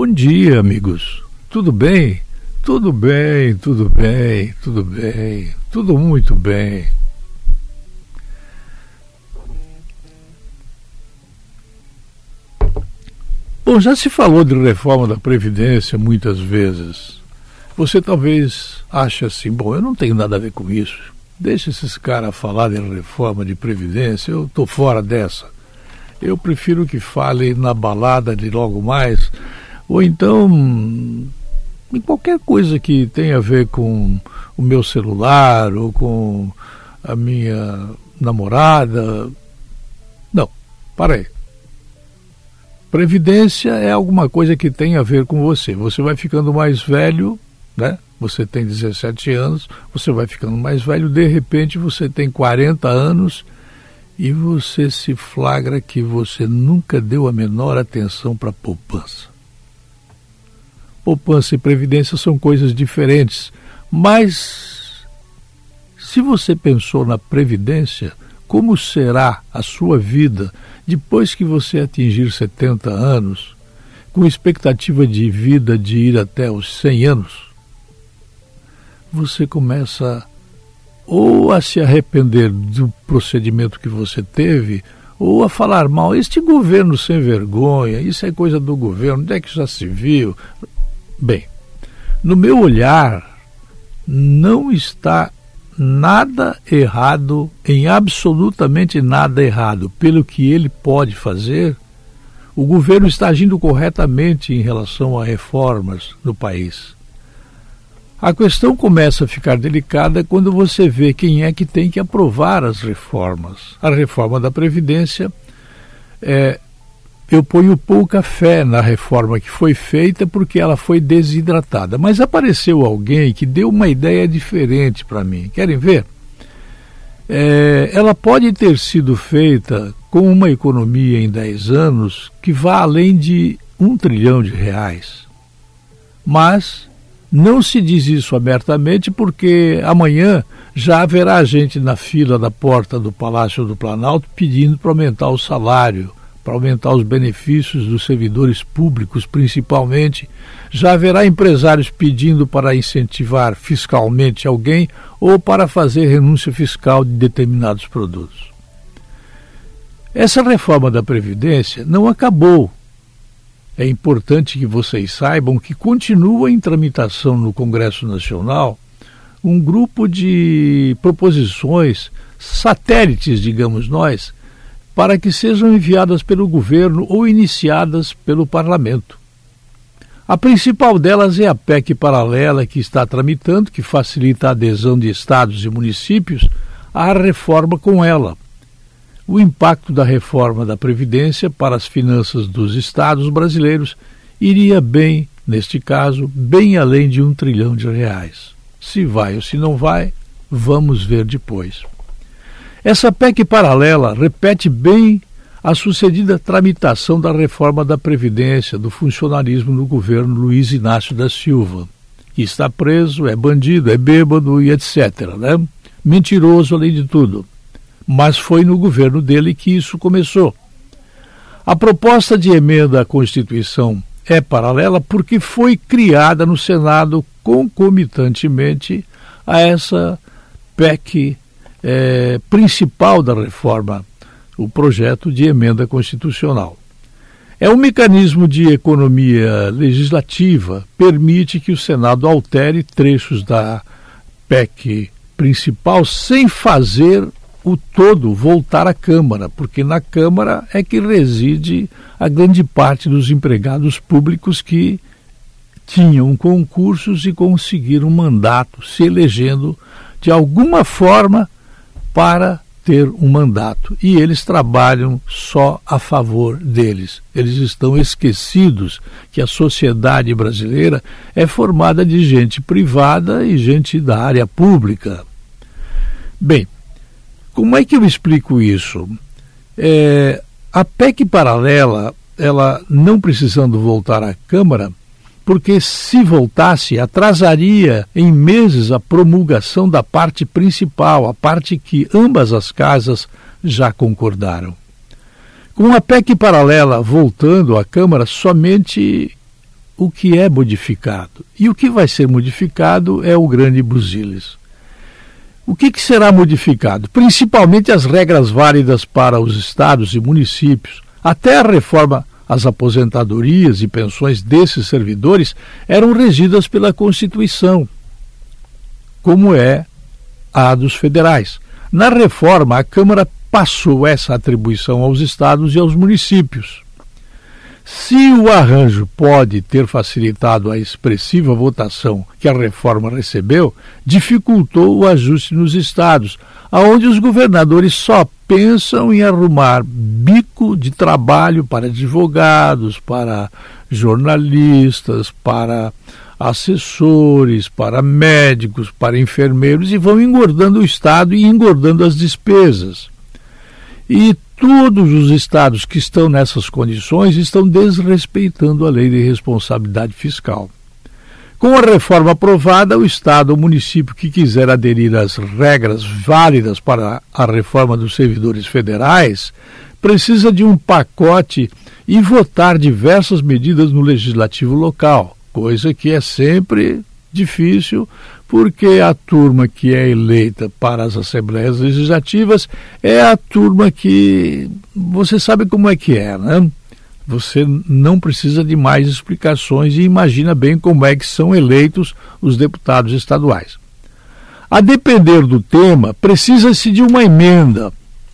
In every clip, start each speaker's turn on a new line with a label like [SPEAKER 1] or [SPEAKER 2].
[SPEAKER 1] Bom dia, amigos. Tudo bem? Tudo bem, tudo bem, tudo bem, tudo muito bem. Bom, já se falou de reforma da Previdência muitas vezes. Você talvez ache assim, bom, eu não tenho nada a ver com isso. Deixa esses caras falar de reforma de Previdência, eu estou fora dessa. Eu prefiro que fale na balada de logo mais ou então em qualquer coisa que tenha a ver com o meu celular ou com a minha namorada. Não, parei. Previdência é alguma coisa que tem a ver com você. Você vai ficando mais velho, né? Você tem 17 anos, você vai ficando mais velho, de repente você tem 40 anos e você se flagra que você nunca deu a menor atenção para a poupança poupança e previdência são coisas diferentes, mas se você pensou na previdência, como será a sua vida depois que você atingir 70 anos, com expectativa de vida de ir até os 100 anos? Você começa ou a se arrepender do procedimento que você teve, ou a falar mal. Este governo sem vergonha, isso é coisa do governo, onde é que já se viu? Bem, no meu olhar, não está nada errado, em absolutamente nada errado, pelo que ele pode fazer. O governo está agindo corretamente em relação a reformas no país. A questão começa a ficar delicada quando você vê quem é que tem que aprovar as reformas. A reforma da Previdência é, eu ponho pouca fé na reforma que foi feita porque ela foi desidratada. Mas apareceu alguém que deu uma ideia diferente para mim. Querem ver? É, ela pode ter sido feita com uma economia em 10 anos que vá além de um trilhão de reais. Mas não se diz isso abertamente porque amanhã já haverá gente na fila da porta do Palácio do Planalto pedindo para aumentar o salário para aumentar os benefícios dos servidores públicos, principalmente. Já haverá empresários pedindo para incentivar fiscalmente alguém ou para fazer renúncia fiscal de determinados produtos. Essa reforma da Previdência não acabou. É importante que vocês saibam que continua em tramitação no Congresso Nacional um grupo de proposições satélites, digamos nós, para que sejam enviadas pelo governo ou iniciadas pelo parlamento. A principal delas é a PEC paralela que está tramitando, que facilita a adesão de estados e municípios à reforma com ela. O impacto da reforma da Previdência para as finanças dos estados brasileiros iria bem, neste caso, bem além de um trilhão de reais. Se vai ou se não vai, vamos ver depois. Essa PEC paralela repete bem a sucedida tramitação da reforma da Previdência do funcionalismo no governo Luiz Inácio da Silva, que está preso, é bandido, é bêbado e etc. Né? Mentiroso além de tudo. Mas foi no governo dele que isso começou. A proposta de emenda à Constituição é paralela porque foi criada no Senado concomitantemente a essa PEC é, principal da reforma, o projeto de emenda constitucional. É um mecanismo de economia legislativa, permite que o Senado altere trechos da PEC principal sem fazer o todo voltar à Câmara, porque na Câmara é que reside a grande parte dos empregados públicos que tinham concursos e conseguiram mandato, se elegendo de alguma forma para ter um mandato e eles trabalham só a favor deles. Eles estão esquecidos que a sociedade brasileira é formada de gente privada e gente da área pública. Bem, como é que eu explico isso? É, a PEC paralela, ela não precisando voltar à Câmara, porque se voltasse, atrasaria em meses a promulgação da parte principal, a parte que ambas as casas já concordaram. Com a PEC paralela voltando à Câmara, somente o que é modificado. E o que vai ser modificado é o grande Buziles. O que, que, será modificado? Principalmente as regras válidas para os estados e municípios. Até a reforma, as aposentadorias e pensões desses servidores eram regidas pela Constituição, como é a dos federais. Na reforma, a Câmara passou essa atribuição aos estados e aos municípios. Se o arranjo pode ter facilitado a expressiva votação que a reforma recebeu, dificultou o ajuste nos estados, aonde os governadores só pensam em arrumar bico de trabalho para advogados, para jornalistas, para assessores, para médicos, para enfermeiros e vão engordando o estado e engordando as despesas. E todos os estados que estão nessas condições estão desrespeitando a lei de responsabilidade fiscal. Com a reforma aprovada, o Estado ou município que quiser aderir às regras válidas para a reforma dos servidores federais precisa de um pacote e votar diversas medidas no legislativo local, coisa que é sempre difícil, porque a turma que é eleita para as assembleias legislativas é a turma que você sabe como é que é, né? Você não precisa de mais explicações e imagina bem como é que são eleitos os deputados estaduais. A depender do tema, precisa-se de uma emenda.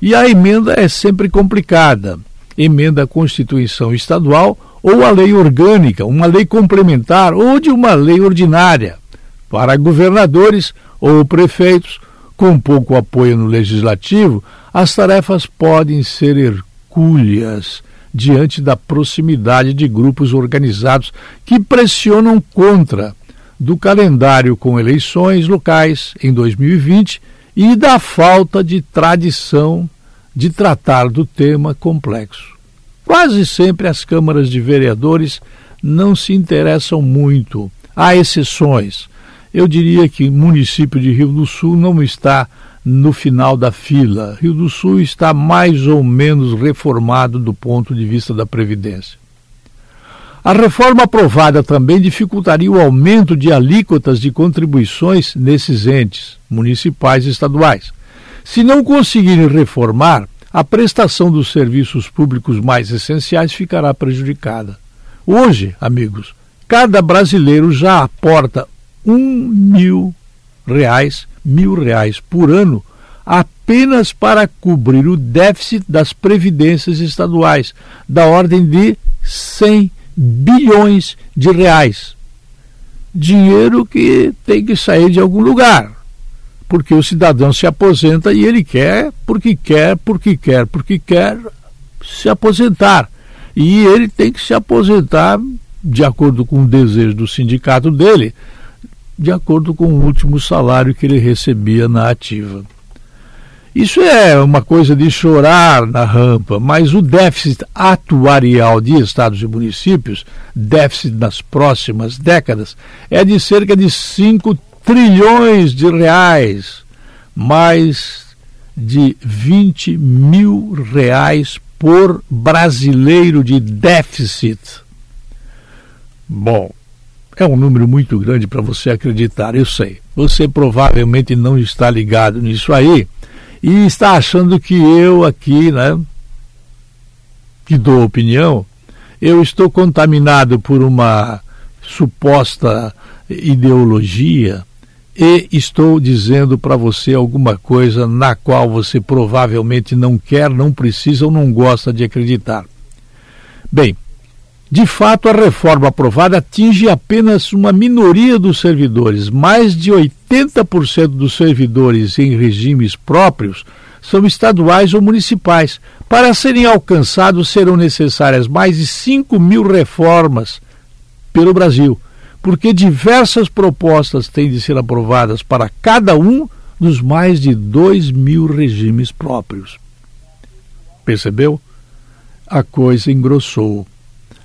[SPEAKER 1] E a emenda é sempre complicada. Emenda à Constituição Estadual ou a lei orgânica, uma lei complementar ou de uma lei ordinária. Para governadores ou prefeitos, com pouco apoio no legislativo, as tarefas podem ser hercúleas diante da proximidade de grupos organizados que pressionam contra do calendário com eleições locais em 2020 e da falta de tradição de tratar do tema complexo. Quase sempre as câmaras de vereadores não se interessam muito. Há exceções. Eu diria que o município de Rio do Sul não está no final da fila. Rio do Sul está mais ou menos reformado do ponto de vista da Previdência. A reforma aprovada também dificultaria o aumento de alíquotas de contribuições nesses entes, municipais e estaduais. Se não conseguirem reformar, a prestação dos serviços públicos mais essenciais ficará prejudicada. Hoje, amigos, cada brasileiro já aporta um mil reais, mil reais por ano apenas para cobrir o déficit das previdências estaduais, da ordem de 100 bilhões de reais. Dinheiro que tem que sair de algum lugar porque o cidadão se aposenta e ele quer, porque quer, porque quer, porque quer se aposentar. E ele tem que se aposentar de acordo com o desejo do sindicato dele, de acordo com o último salário que ele recebia na ativa. Isso é uma coisa de chorar na rampa, mas o déficit atuarial de estados e municípios, déficit nas próximas décadas, é de cerca de 5 trilhões de reais, mais de 20 mil reais por brasileiro de déficit. Bom, é um número muito grande para você acreditar, eu sei. Você provavelmente não está ligado nisso aí e está achando que eu aqui, né, que dou opinião, eu estou contaminado por uma suposta ideologia e estou dizendo para você alguma coisa na qual você provavelmente não quer, não precisa ou não gosta de acreditar. Bem, de fato, a reforma aprovada atinge apenas uma minoria dos servidores. Mais de 80% dos servidores em regimes próprios são estaduais ou municipais. Para serem alcançados, serão necessárias mais de 5 mil reformas pelo Brasil porque diversas propostas têm de ser aprovadas para cada um dos mais de dois mil regimes próprios. Percebeu? A coisa engrossou.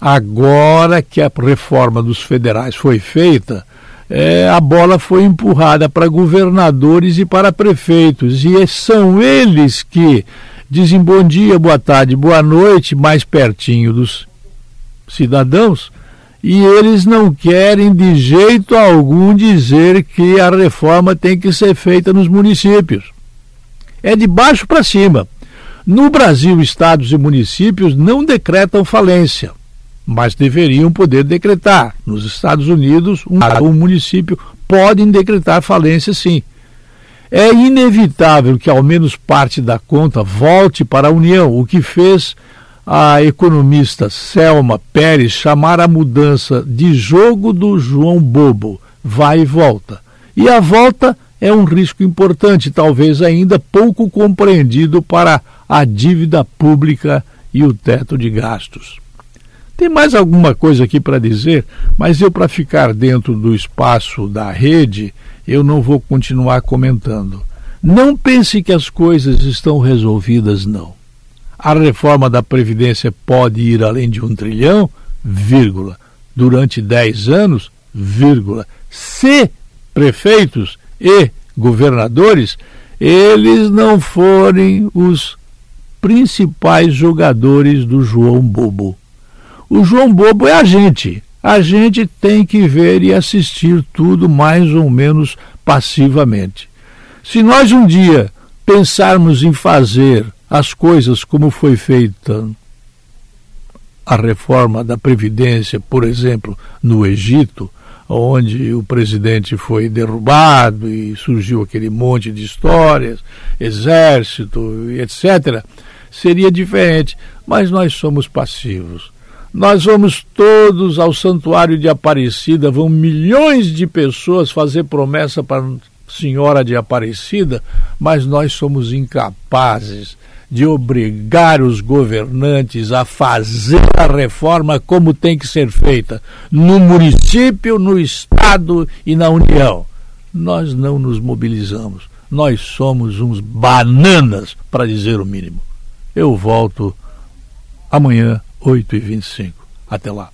[SPEAKER 1] Agora que a reforma dos federais foi feita, é, a bola foi empurrada para governadores e para prefeitos, e são eles que dizem bom dia, boa tarde, boa noite, mais pertinho dos cidadãos, e eles não querem de jeito algum dizer que a reforma tem que ser feita nos municípios. É de baixo para cima. No Brasil, estados e municípios não decretam falência, mas deveriam poder decretar. Nos Estados Unidos, um, um município podem decretar falência sim. É inevitável que ao menos parte da conta volte para a União, o que fez a economista Selma Pérez chamar a mudança de jogo do João Bobo, vai e volta. E a volta é um risco importante, talvez ainda pouco compreendido para a dívida pública e o teto de gastos. Tem mais alguma coisa aqui para dizer, mas eu, para ficar dentro do espaço da rede, eu não vou continuar comentando. Não pense que as coisas estão resolvidas, não. A reforma da Previdência pode ir além de um trilhão, vírgula, durante dez anos, vírgula, se prefeitos e governadores eles não forem os principais jogadores do João Bobo. O João Bobo é a gente. A gente tem que ver e assistir tudo mais ou menos passivamente. Se nós um dia pensarmos em fazer as coisas como foi feita a reforma da Previdência, por exemplo, no Egito, onde o presidente foi derrubado e surgiu aquele monte de histórias, exército, etc., seria diferente. Mas nós somos passivos. Nós vamos todos ao santuário de Aparecida, vão milhões de pessoas fazer promessa para Senhora de Aparecida, mas nós somos incapazes de obrigar os governantes a fazer a reforma como tem que ser feita, no município, no Estado e na União. Nós não nos mobilizamos. Nós somos uns bananas, para dizer o mínimo. Eu volto amanhã, 8h25. Até lá.